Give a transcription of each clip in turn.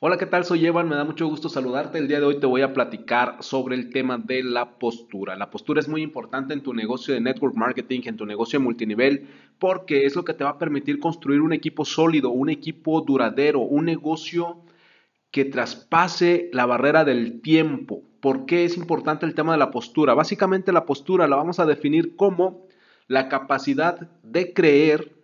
Hola, ¿qué tal? Soy Evan, me da mucho gusto saludarte. El día de hoy te voy a platicar sobre el tema de la postura. La postura es muy importante en tu negocio de network marketing, en tu negocio de multinivel, porque es lo que te va a permitir construir un equipo sólido, un equipo duradero, un negocio que traspase la barrera del tiempo. ¿Por qué es importante el tema de la postura? Básicamente la postura la vamos a definir como la capacidad de creer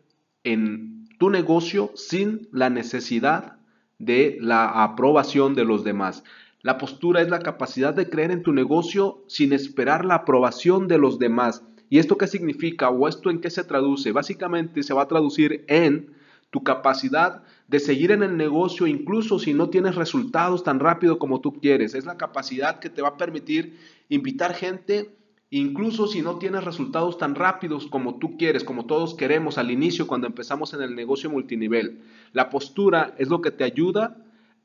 en tu negocio sin la necesidad de la aprobación de los demás. La postura es la capacidad de creer en tu negocio sin esperar la aprobación de los demás. ¿Y esto qué significa o esto en qué se traduce? Básicamente se va a traducir en tu capacidad de seguir en el negocio incluso si no tienes resultados tan rápido como tú quieres. Es la capacidad que te va a permitir invitar gente Incluso si no tienes resultados tan rápidos como tú quieres, como todos queremos al inicio cuando empezamos en el negocio multinivel, la postura es lo que te ayuda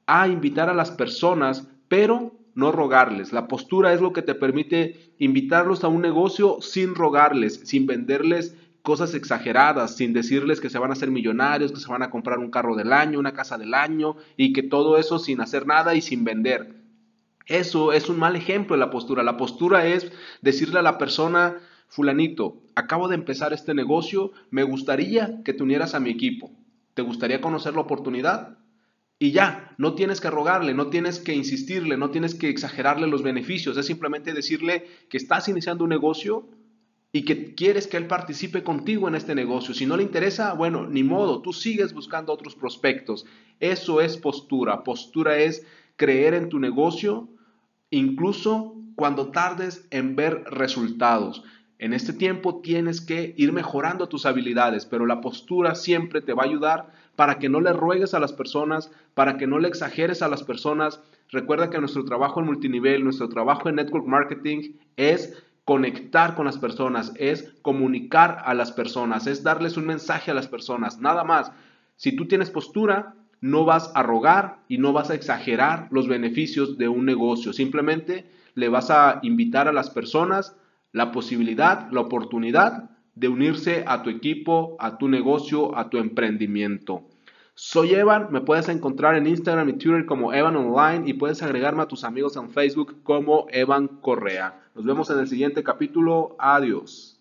a invitar a las personas, pero no rogarles. La postura es lo que te permite invitarlos a un negocio sin rogarles, sin venderles cosas exageradas, sin decirles que se van a hacer millonarios, que se van a comprar un carro del año, una casa del año y que todo eso sin hacer nada y sin vender. Eso es un mal ejemplo de la postura. La postura es decirle a la persona, fulanito, acabo de empezar este negocio, me gustaría que te unieras a mi equipo. ¿Te gustaría conocer la oportunidad? Y ya, no tienes que rogarle, no tienes que insistirle, no tienes que exagerarle los beneficios, es simplemente decirle que estás iniciando un negocio y que quieres que él participe contigo en este negocio. Si no le interesa, bueno, ni modo, tú sigues buscando otros prospectos. Eso es postura. Postura es creer en tu negocio, incluso cuando tardes en ver resultados. En este tiempo tienes que ir mejorando tus habilidades, pero la postura siempre te va a ayudar para que no le ruegues a las personas, para que no le exageres a las personas. Recuerda que nuestro trabajo en multinivel, nuestro trabajo en network marketing es conectar con las personas, es comunicar a las personas, es darles un mensaje a las personas, nada más. Si tú tienes postura, no vas a rogar y no vas a exagerar los beneficios de un negocio. Simplemente le vas a invitar a las personas la posibilidad, la oportunidad de unirse a tu equipo, a tu negocio, a tu emprendimiento. Soy Evan, me puedes encontrar en Instagram y Twitter como Evan Online y puedes agregarme a tus amigos en Facebook como Evan Correa. Nos vemos en el siguiente capítulo. Adiós.